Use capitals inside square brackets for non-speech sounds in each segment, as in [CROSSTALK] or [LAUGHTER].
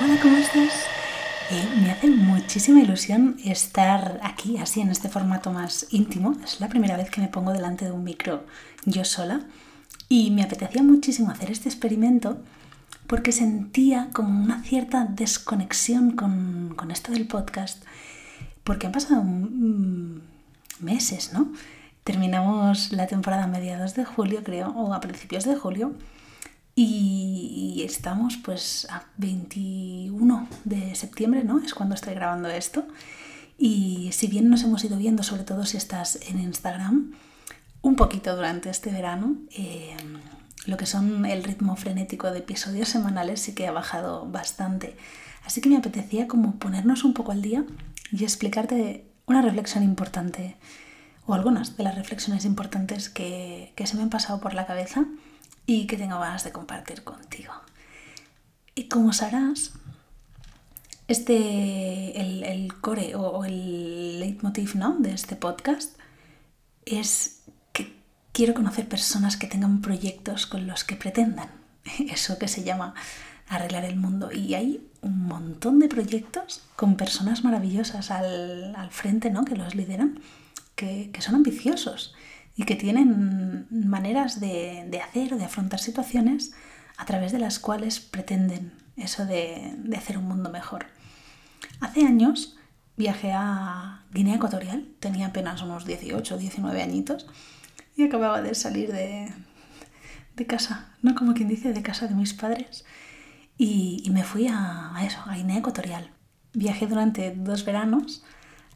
Hola, ¿cómo estás? Eh, me hace muchísima ilusión estar aquí, así en este formato más íntimo. Es la primera vez que me pongo delante de un micro yo sola y me apetecía muchísimo hacer este experimento porque sentía como una cierta desconexión con, con esto del podcast, porque han pasado mm, meses, ¿no? Terminamos la temporada a mediados de julio, creo, o a principios de julio, y estamos pues a 21 de septiembre, ¿no? Es cuando estoy grabando esto. Y si bien nos hemos ido viendo, sobre todo si estás en Instagram, un poquito durante este verano, eh, lo que son el ritmo frenético de episodios semanales sí que ha bajado bastante. Así que me apetecía como ponernos un poco al día y explicarte una reflexión importante o algunas de las reflexiones importantes que, que se me han pasado por la cabeza y que tengo ganas de compartir contigo. Y como sabrás, este, el, core o, el leitmotiv ¿no? de este podcast es que quiero conocer personas que tengan proyectos con los que pretendan. [LAUGHS] Eso que se llama arreglar el mundo. Y hay un montón de proyectos con personas maravillosas al, frente, ¿no? Que los lideran, que, que son ambiciosos y que tienen maneras de, de hacer o de afrontar situaciones a través de las cuales pretenden eso de, de hacer un mundo mejor. Hace años viajé a Guinea Ecuatorial, tenía apenas unos 18 o 19 añitos y acababa de salir de, de, casa, no como quien dice, de casa de mis padres y, me fui a, eso, a Guinea Ecuatorial. Viajé durante dos veranos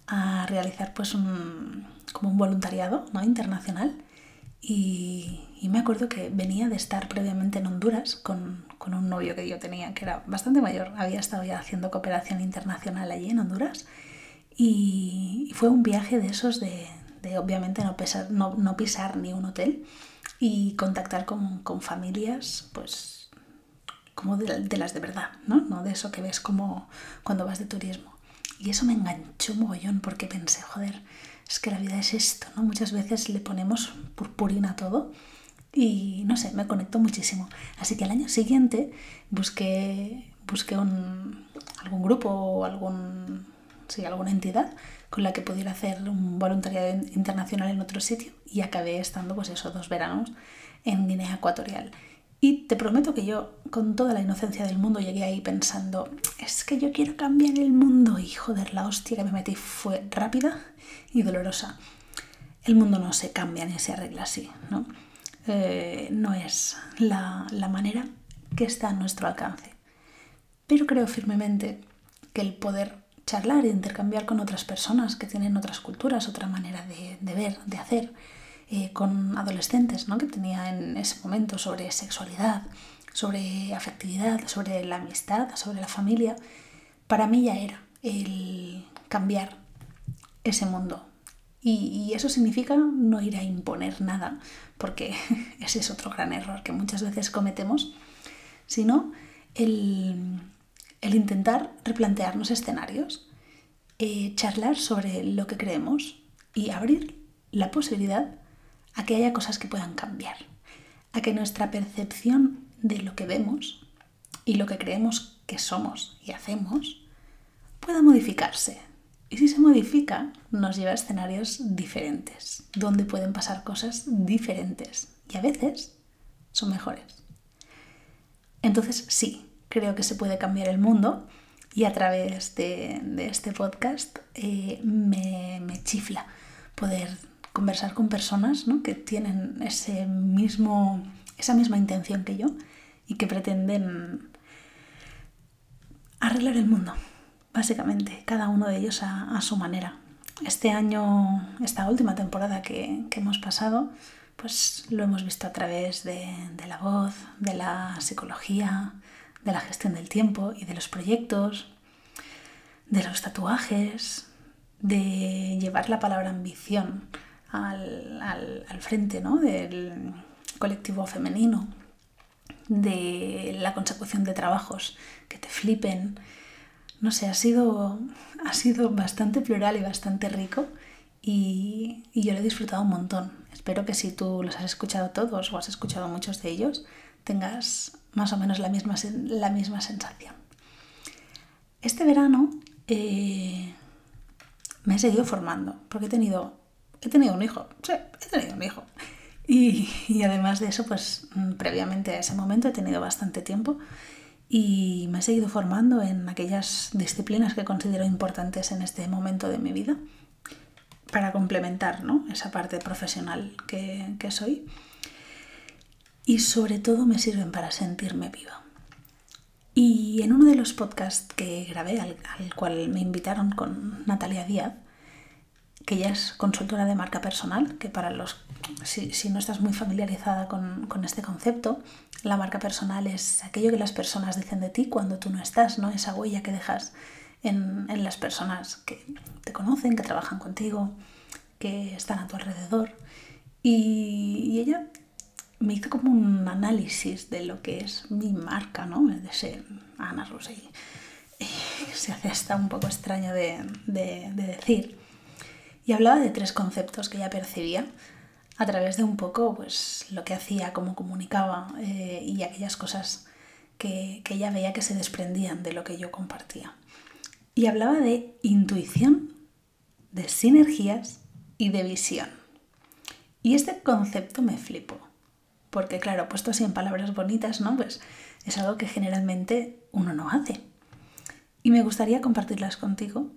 a realizar pues un, como un voluntariado ¿no? internacional y, me acuerdo que venía de estar previamente en Honduras con, con, un novio que yo tenía que era bastante mayor, había estado ya haciendo cooperación internacional allí en Honduras y, fue un viaje de esos de, de obviamente no, pesar, no, no, pisar ni un hotel y contactar con, con familias pues como de, de, las de verdad, ¿no? No de eso que ves como cuando vas de turismo. Y eso me enganchó mogollón porque pensé, joder, es que la vida es esto, ¿no? Muchas veces le ponemos purpurina a todo y no sé, me conectó muchísimo. Así que al año siguiente busqué, busqué un, algún grupo o algún, sí, alguna entidad con la que pudiera hacer un voluntariado internacional en otro sitio y acabé estando pues eso, dos veranos en Guinea Ecuatorial. Y te prometo que yo, con toda la inocencia del mundo, llegué ahí pensando, es que yo quiero cambiar el mundo. Y joder, la hostia que me metí fue rápida y dolorosa. El mundo no se cambia ni se arregla así, ¿no? Eh, no es la, la manera que está a nuestro alcance. Pero creo firmemente que el poder charlar e intercambiar con otras personas que tienen otras culturas, otra manera de, de ver, de hacer, eh, con adolescentes ¿no? que tenía en ese momento sobre sexualidad, sobre afectividad, sobre la amistad, sobre la familia, para mí ya era el cambiar ese mundo. Y, y eso significa no ir a imponer nada, porque [LAUGHS] ese es otro gran error que muchas veces cometemos, sino el, intentar replantearnos escenarios, eh, charlar sobre lo que creemos y abrir la posibilidad a que haya cosas que puedan cambiar, a que nuestra percepción de lo que vemos y lo que creemos que somos y hacemos pueda modificarse. Y si se modifica, nos lleva a escenarios diferentes, donde pueden pasar cosas diferentes y a veces son mejores. Entonces sí, creo que se puede cambiar el mundo y a través de, este podcast eh, me chifla poder conversar con personas ¿no? que tienen ese mismo, esa misma intención que yo y que pretenden arreglar el mundo, básicamente, cada uno de ellos a, su manera. Este año, esta última temporada que, que, hemos pasado, pues lo hemos visto a través de la voz, de la psicología, de la gestión del tiempo y de los proyectos, de los tatuajes, de llevar la palabra ambición al, al, al frente ¿no? del colectivo femenino, de la consecución de trabajos que te flipen. No sé, ha sido, ha sido bastante plural y bastante rico y, y, yo lo he disfrutado un montón. Espero que si tú los has escuchado todos o has escuchado muchos de ellos, tengas más o menos la misma, la misma sensación. este verano eh, me he seguido formando, porque he tenido, he tenido un hijo, sí, he tenido un hijo. Y, además de eso, pues mm, previamente a ese momento he tenido bastante tiempo y me he seguido formando en aquellas disciplinas que considero importantes en este momento de mi vida para complementar ¿no? esa parte profesional que, que soy. Y sobre todo me sirven para sentirme viva. Y en uno de los podcasts que grabé, al, cual me invitaron con Natalia Díaz, que ella es consultora de marca personal, que para los, si, si no estás muy familiarizada con, con, este concepto, la marca personal es aquello que las personas dicen de ti cuando tú no estás, ¿no? Esa huella que dejas en, en las personas que te conocen, que trabajan contigo, que están a tu alrededor. Y, ella me hizo como un análisis de lo que es mi marca, ¿no? De ser Ana Rosey. [LAUGHS] Se hace hasta un poco extraño de, de, decir. Y hablaba de tres conceptos que ella percibía a través de un poco pues, lo que hacía, cómo comunicaba eh, y aquellas cosas que, que ella veía que se desprendían de lo que yo compartía. Y hablaba de intuición, de sinergias y de visión. Y este concepto me flipó porque claro, puesto así en palabras bonitas, ¿no? Pues es algo que generalmente uno no hace. Y me gustaría compartirlas contigo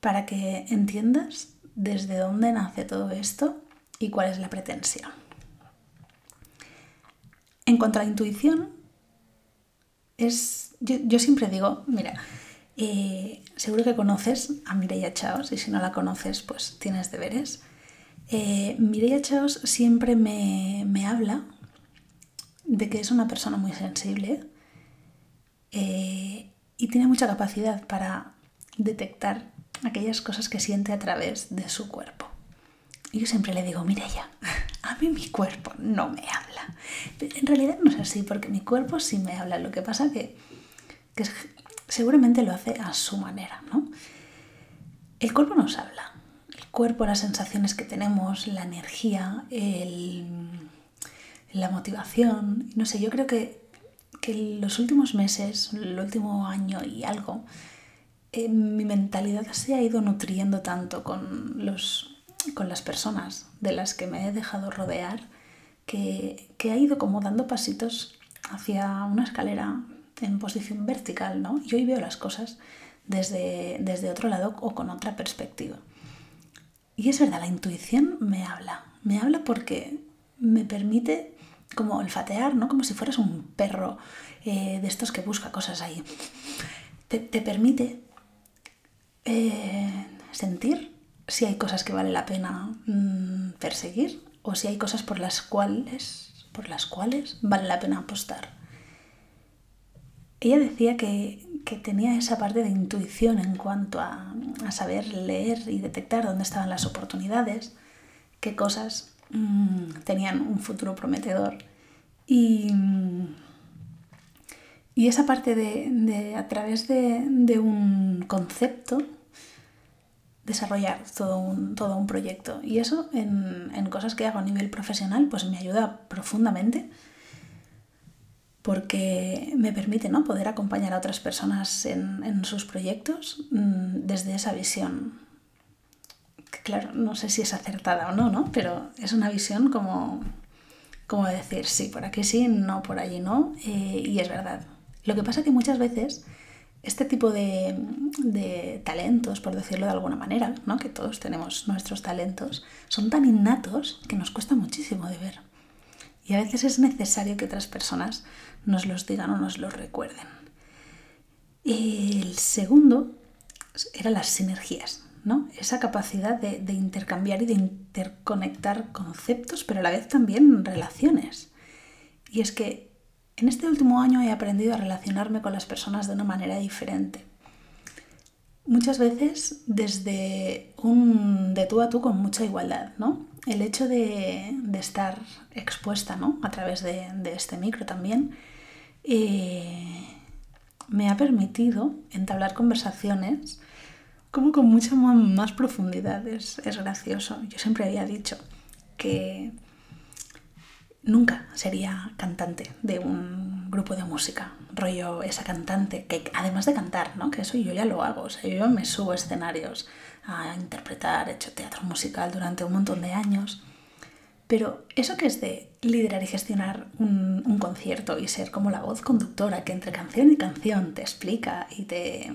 para que entiendas desde dónde nace todo esto y cuál es la pretensión. En cuanto a la intuición, es, yo, siempre digo, mira, eh, seguro que conoces a Mireia Chaos y si no la conoces, pues tienes deberes. Eh, Mireia Chaos siempre me, me habla de que es una persona muy sensible eh, y tiene mucha capacidad para detectar aquellas cosas que siente a través de su cuerpo. Y yo siempre le digo, mira ya, a mí mi cuerpo no me habla. En realidad no es así, porque mi cuerpo sí me habla. Lo que pasa que, que seguramente lo hace a su manera, ¿no? El cuerpo nos habla. El cuerpo, las sensaciones que tenemos, la energía, el, la motivación. No sé, yo creo que, que los últimos meses, el último año y algo, eh, mi mentalidad se ha ido nutriendo tanto con, los, con las personas de las que me he dejado rodear que, que ha ido como dando pasitos hacia una escalera en posición vertical, ¿no? Y hoy veo las cosas desde, desde otro lado o con otra perspectiva. Y es verdad, la intuición me habla. Me habla porque me permite como olfatear, ¿no? Como si fueras un perro eh, de estos que busca cosas ahí. Te, permite eh, sentir si hay cosas que vale la pena mm, perseguir o si hay cosas por las cuales, por las cuales vale la pena apostar. Ella decía que, que tenía esa parte de intuición en cuanto a, a saber leer y detectar dónde estaban las oportunidades, qué cosas Mm, tenían un futuro prometedor. Y, y esa parte de, a través de, un concepto, desarrollar todo un, todo un proyecto. Y eso en, en, cosas que hago a nivel profesional, pues me ayuda profundamente porque me permite ¿no? poder acompañar a otras personas en, en sus proyectos mm, desde esa visión claro, no sé si es acertada o no, ¿no? Pero es una visión como, como decir, sí, por aquí sí, no, por allí no, eh, y es verdad. Lo que pasa que muchas veces este tipo de, de, talentos, por decirlo de alguna manera, ¿no? que todos tenemos nuestros talentos, son tan innatos que nos cuesta muchísimo de ver. Y a veces es necesario que otras personas nos los digan o nos los recuerden. El segundo eran las sinergias. Esa capacidad de, intercambiar y de interconectar conceptos, pero a la vez también relaciones. Y es que en este último año he aprendido a relacionarme con las personas de una manera diferente. Muchas veces desde un de tú a tú con mucha igualdad, ¿no? El hecho de, estar expuesta, ¿no? A través de, este micro también, eh, me ha permitido entablar conversaciones como con mucha más profundidad. Es, gracioso. Yo siempre había dicho que nunca sería cantante de un, grupo de música, rollo esa cantante, que además de cantar, ¿no? Que eso yo ya lo hago, o sea, yo me subo escenarios a interpretar, he hecho teatro musical durante un montón de años, pero eso que es de liderar y gestionar un, un concierto y ser como la voz conductora que entre canción y canción te explica y te,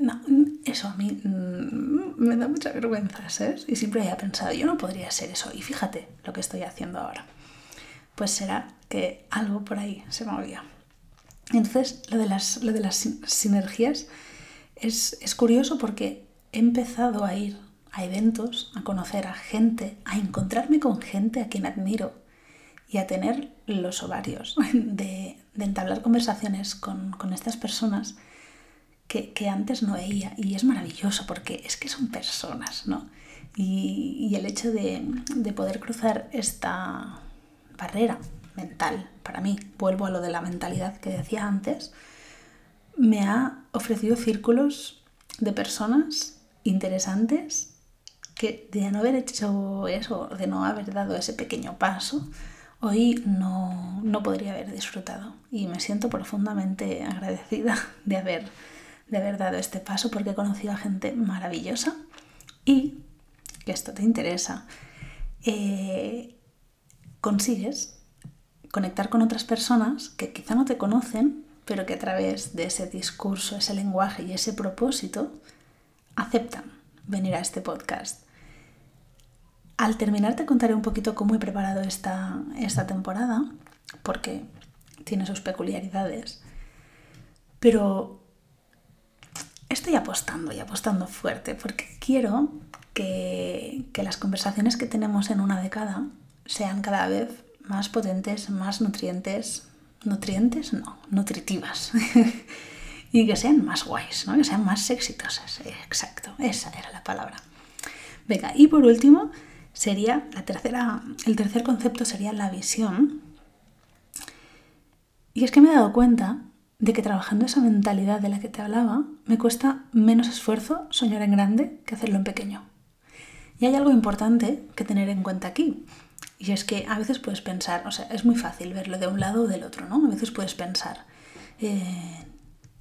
no, eso a mí mm, me da mucha vergüenza, ¿sabes? Y siempre había pensado, yo no podría ser eso. Y fíjate lo que estoy haciendo ahora. Pues será que algo por ahí se movía. Entonces, lo de las, lo de las sinergias es, es curioso porque he empezado a ir a eventos, a conocer a gente, a encontrarme con gente a quien admiro y a tener los ovarios [LAUGHS] de, de entablar conversaciones con, con estas personas que, antes no veía. Y es maravilloso porque es que son personas, ¿no? Y, el hecho de, poder cruzar esta barrera mental, para mí, vuelvo a lo de la mentalidad que decía antes, me ha ofrecido círculos de personas interesantes que de no haber hecho eso, de no haber dado ese pequeño paso, hoy no, no podría haber disfrutado. Y me siento profundamente agradecida [LAUGHS] de haber de haber dado este paso porque he conocido a gente maravillosa y, que esto te interesa, eh, consigues conectar con otras personas que quizá no te conocen, pero que a través de ese discurso, ese lenguaje y ese propósito aceptan venir a este podcast. Al terminar te contaré un poquito cómo he preparado esta, esta temporada, porque tiene sus peculiaridades, pero estoy apostando y apostando fuerte porque quiero que, las conversaciones que tenemos en una década sean cada vez más potentes, más nutrientes, nutrientes no, nutritivas [LAUGHS] y que sean más guays, ¿no? que sean más exitosas. Exacto, esa era la palabra. Venga, y por último sería la tercera, el tercer concepto sería la visión. Y es que me he dado cuenta de que trabajando esa mentalidad de la que te hablaba, me cuesta menos esfuerzo soñar en grande que hacerlo en pequeño. Y hay algo importante que tener en cuenta aquí. Y es que a veces puedes pensar, o sea, es muy fácil verlo de un lado o del otro, ¿no? A veces puedes pensar, eh,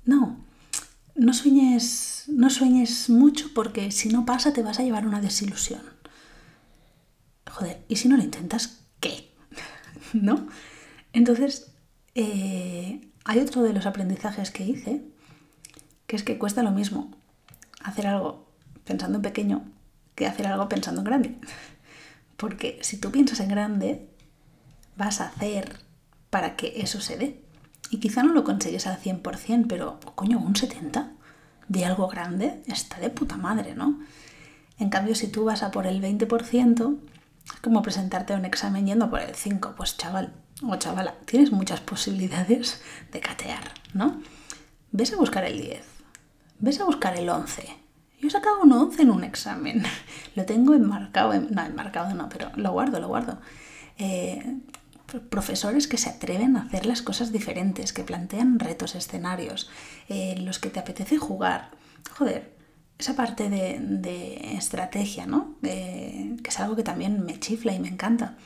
no, no sueñes, no sueñes mucho porque si no pasa te vas a llevar una desilusión. Joder, ¿y si no lo intentas, qué? [LAUGHS] ¿No? Entonces, eh, hay otro de los aprendizajes que hice, que es que cuesta lo mismo hacer algo pensando en pequeño que hacer algo pensando en grande. Porque si tú piensas en grande, vas a hacer para que eso se dé. Y quizá no lo consigues al 100%, pero coño, un 70% de algo grande está de puta madre, ¿no? En cambio, si tú vas a por el 20%, es como presentarte a un examen yendo por el 5%. Pues chaval, o chavala, tienes muchas posibilidades de catear, ¿no? Ves a buscar el 10, ves a buscar el 11. Yo he sacado un 11 en un examen. [LAUGHS] Lo tengo enmarcado, no, enmarcado no, pero lo guardo, lo guardo. Eh, profesores que se atreven a hacer las cosas diferentes, que plantean retos, escenarios, eh, los que te apetece jugar. Joder, esa parte de, estrategia, ¿no? que es algo que también me chifla y me encanta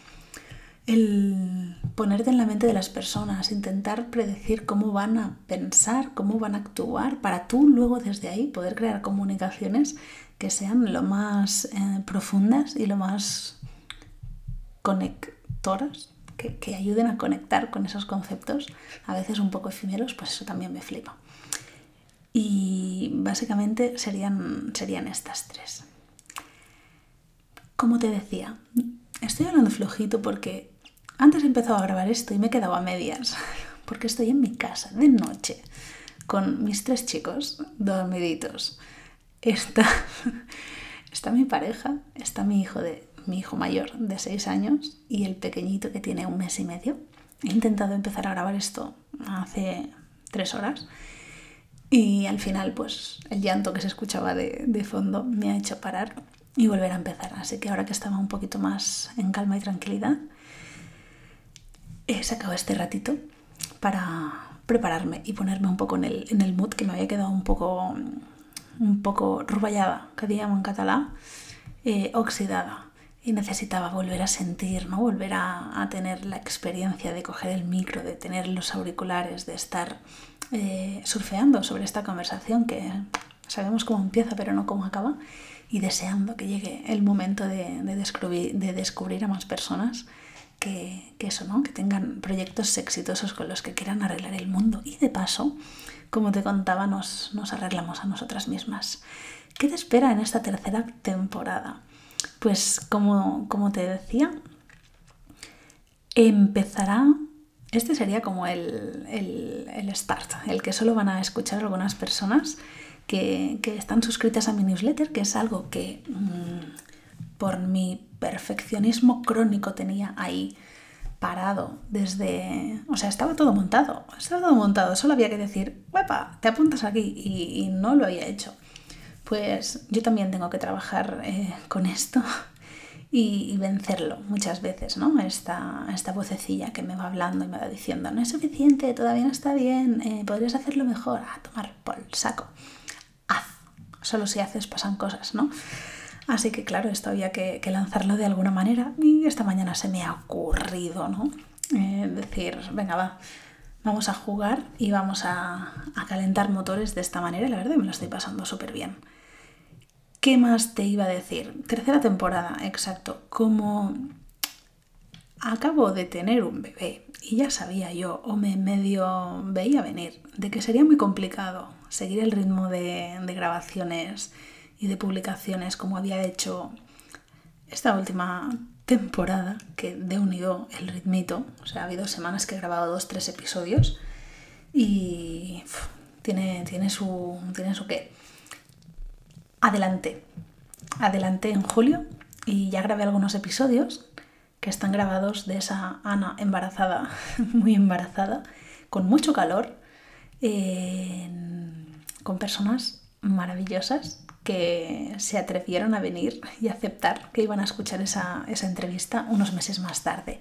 el ponerte en la mente de las personas, intentar predecir cómo van a pensar, cómo van a actuar, para tú luego desde ahí poder crear comunicaciones que sean lo más eh, profundas y lo más conectoras, que, que, ayuden a conectar con esos conceptos, a veces un poco efímeros, pues eso también me flipa. Y básicamente serían, serían estas tres. Como te decía, estoy hablando flojito porque antes he empezado a grabar esto y me he quedado a medias, [LAUGHS] porque estoy en mi casa de noche con mis tres chicos dormiditos. Está, [LAUGHS] está mi pareja, está mi hijo, de, mi hijo mayor de seis años y el pequeñito que tiene un mes y medio. He intentado empezar a grabar esto hace tres horas y al final pues el llanto que se escuchaba de, de fondo me ha hecho parar y volver a empezar. Así que ahora que estaba un poquito más en calma y tranquilidad, he sacado este ratito para prepararme y ponerme un poco en el, en mood que me había quedado un poco, un poco ruballada, que diríamos en catalán, eh, oxidada. y necesitaba volver a sentir, ¿no? volver a, tener la experiencia de coger el micro, de tener los auriculares, de estar eh, surfeando sobre esta conversación que sabemos cómo empieza pero no cómo acaba y deseando que llegue el momento de, descubrir, de descubrir, a más personas que, eso, ¿no? que tengan proyectos exitosos con los que quieran arreglar el mundo y de paso, como te contaba, nos, nos arreglamos a nosotras mismas. ¿Qué te espera en esta tercera temporada? Pues como, te decía, empezará, este sería como el, el, start, el que solo van a escuchar algunas personas que, están suscritas a mi newsletter, que es algo que mm, por mi perfeccionismo crónico tenía ahí parado desde... O sea, estaba todo montado, estaba todo montado, solo había que decir, ¡huepa! Te apuntas aquí y no lo había hecho pues yo también tengo que trabajar eh, con esto [LAUGHS] y, vencerlo muchas veces, ¿no? Esta, esta vocecilla que me va hablando y me va diciendo, no es suficiente, todavía no está bien, eh, podrías hacerlo mejor, a tomar por el saco. Haz, solo si haces pasan cosas, ¿no? Así que claro, esto había que, lanzarlo de alguna manera y esta mañana se me ha ocurrido, ¿no? Eh, decir, venga, va, vamos a jugar y vamos a, a calentar motores de esta manera. La verdad me lo estoy pasando súper bien. ¿Qué más te iba a decir? Tercera temporada, exacto. Como acabo de tener un bebé y ya sabía yo, o me medio veía venir, de que sería muy complicado seguir el ritmo de, grabaciones y de publicaciones como había hecho esta última temporada, que de unido el ritmito, o sea, ha habido semanas que he grabado dos, tres episodios y tiene, tiene, su, tiene su qué adelante. Adelante en julio y ya grabé algunos episodios que están grabados de esa Ana embarazada, [LAUGHS] muy embarazada, con mucho calor, con personas maravillosas que se atrevieron a venir y aceptar que iban a escuchar esa, esa entrevista unos meses más tarde.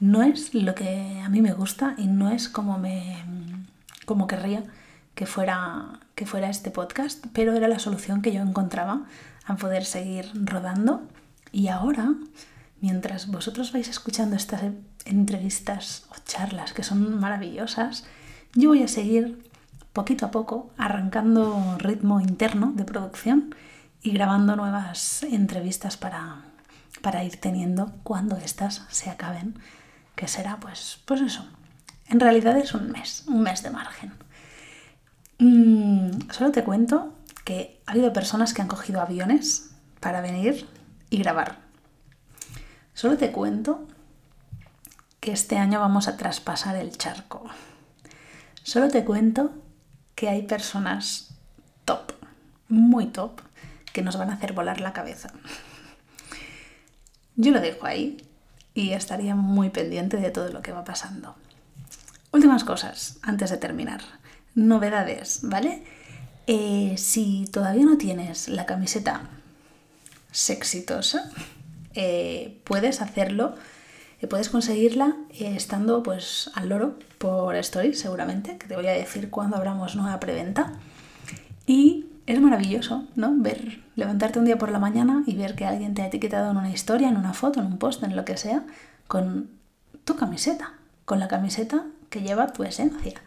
No es lo que a mí me gusta y no es como me como querría que fuera, que fuera este podcast, pero era la solución que yo encontraba a poder seguir rodando. Y ahora, mientras vosotros vais escuchando estas entrevistas o charlas que son maravillosas, yo voy a seguir poquito a poco arrancando ritmo interno de producción y grabando nuevas entrevistas para, para ir teniendo cuando estas se acaben, que será pues, pues eso. En realidad es un mes, un mes de margen. Mm, solo te cuento que ha habido personas que han cogido aviones para venir y grabar. Solo te cuento que este año vamos a traspasar el charco. Solo te cuento que hay personas top, muy top, que nos van a hacer volar la cabeza. Yo lo dejo ahí y estaría muy pendiente de todo lo que va pasando. Últimas cosas antes de terminar novedades, ¿vale? Eh, si todavía no tienes la camiseta sexitosa, eh, puedes hacerlo, eh, puedes conseguirla estando pues al loro por Story seguramente, que te voy a decir cuando abramos nueva preventa. Y es maravilloso, ¿no? Ver, levantarte un día por la mañana y ver que alguien te ha etiquetado en una historia, en una foto, en un post, en lo que sea, con tu camiseta, con la camiseta que lleva tu esencia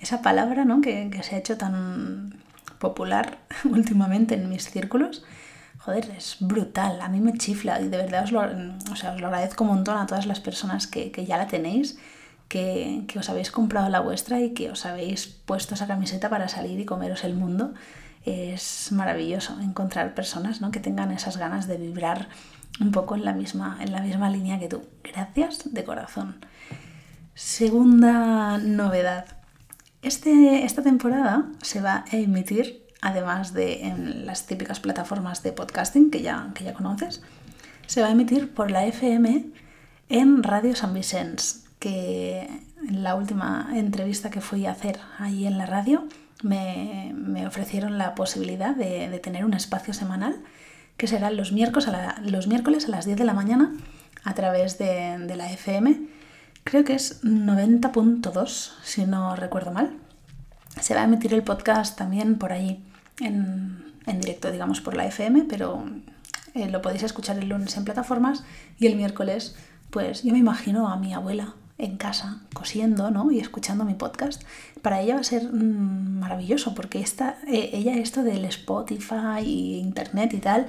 esa palabra ¿no? que, se ha hecho tan popular [LAUGHS] últimamente en mis círculos, joder, es brutal, a mí me chifla y de verdad os lo, o sea, os lo agradezco un montón a todas las personas que, ya la tenéis, que, que, os habéis comprado la vuestra y que os habéis puesto esa camiseta para salir y comeros el mundo. Es maravilloso encontrar personas ¿no? que tengan esas ganas de vibrar un poco en la misma, en la misma línea que tú. Gracias de corazón. Segunda novedad. Este, esta temporada se va a emitir, además de en las típicas plataformas de podcasting que ya, que ya conoces, se va a emitir por la FM en Radio San Vicens, que en la última entrevista que fui a hacer ahí en la radio me, ofrecieron la posibilidad de, tener un espacio semanal que será los miércoles a, los miércoles a las 10 de la mañana a través de, de la FM creo que es 90.2, si no recuerdo mal. Se va a emitir el podcast también por allí, en, directo, digamos, por la FM, pero eh, lo podéis escuchar el lunes en plataformas y el miércoles, pues yo me imagino a mi abuela en casa cosiendo ¿no? y escuchando mi podcast. Para ella va a ser mm, maravilloso porque esta, eh, ella esto del Spotify y Internet y tal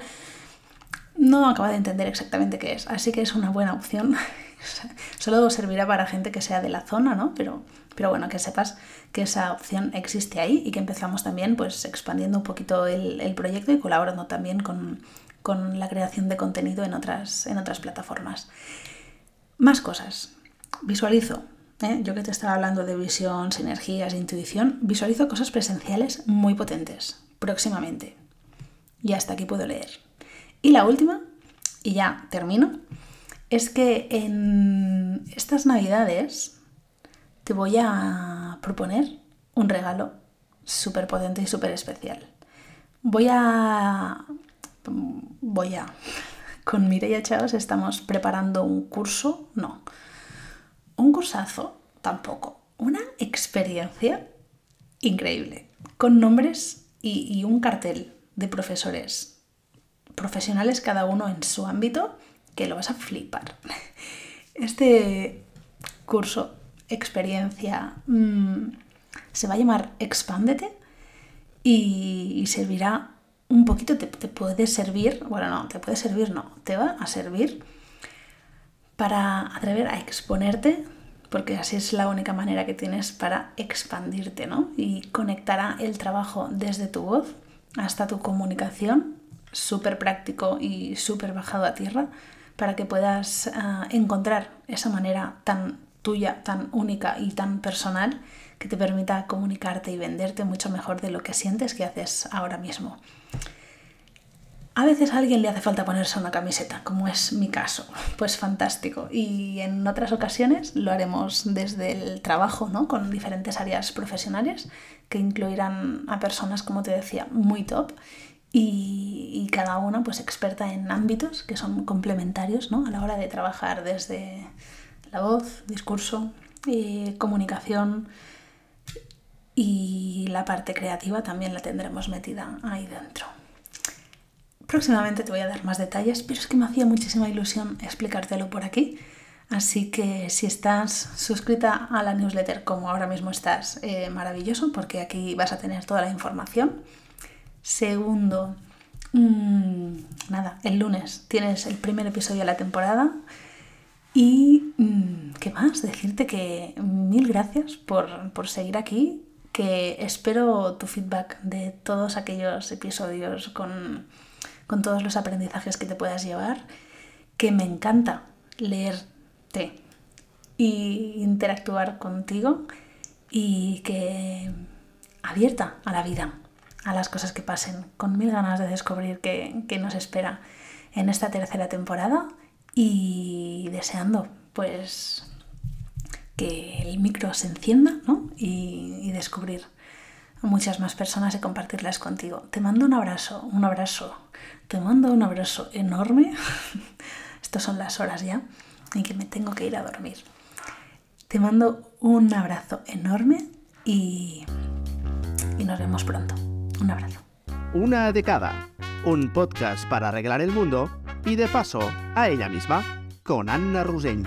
no acaba de entender exactamente qué es. Así que es una buena opción. [LAUGHS] [LAUGHS] Solo servirá para gente que sea de la zona, ¿no? Pero, pero bueno, que sepas que esa opción existe ahí y que empezamos también pues expandiendo un poquito el, el proyecto y colaborando también con, con, la creación de contenido en otras, en otras plataformas. Más cosas. Visualizo. ¿eh? Yo que te estaba hablando de visión, sinergias, intuición, visualizo cosas presenciales muy potentes próximamente. Y hasta aquí puedo leer. Y la última, y ya termino, es que en estas navidades te voy a proponer un regalo súper potente y súper especial. Voy a... Voy a... Con Mireia Chaos estamos preparando un curso, no, un cursazo tampoco, una experiencia increíble, con nombres y, y un cartel de profesores profesionales cada uno en su ámbito, que lo vas a flipar. [LAUGHS] Este curso, experiencia, mm, se va a llamar Expándete y, servirá un poquito, te, te, puede servir, bueno, no, te puede servir, no, te va a servir para atrever a exponerte, porque así es la única manera que tienes para expandirte, ¿no? Y conectará el trabajo desde tu voz hasta tu comunicación súper práctico y súper bajado a tierra para que puedas uh, encontrar esa manera tan tuya, tan única y tan personal que te permita comunicarte y venderte mucho mejor de lo que sientes que haces ahora mismo. A veces a alguien le hace falta ponerse una camiseta, como es mi caso, pues fantástico. Y en otras ocasiones lo haremos desde el trabajo, ¿no? Con diferentes áreas profesionales que incluirán a personas, como te decía, muy top y, cada una pues experta en ámbitos que son complementarios ¿no? a la hora de trabajar desde la voz, discurso, eh, comunicación y la parte creativa también la tendremos metida ahí dentro. Próximamente te voy a dar más detalles, pero es que me hacía muchísima ilusión explicártelo por aquí. Así que si estás suscrita a la newsletter como ahora mismo estás, eh, maravilloso, porque aquí vas a tener toda la información. Segundo, mmm, nada, el lunes tienes el primer episodio de la temporada. Y, mmm, ¿qué más? Decirte que mil gracias por, por seguir aquí, que espero tu feedback de todos aquellos episodios con, con todos los aprendizajes que te puedas llevar, que me encanta leerte y interactuar contigo y que abierta a la vida, a las cosas que pasen, con mil ganas de descubrir qué, nos espera en esta tercera temporada y deseando pues que el micro se encienda y, y descubrir a muchas más personas y compartirlas contigo. Te mando un abrazo, un abrazo, te mando un abrazo enorme. [LAUGHS] Estas son las horas ya en que me tengo que ir a dormir. Te mando un abrazo enorme y, y nos vemos pronto. Una de cada. Un podcast para arreglar el mundo y de paso a ella misma con Anna Rusell.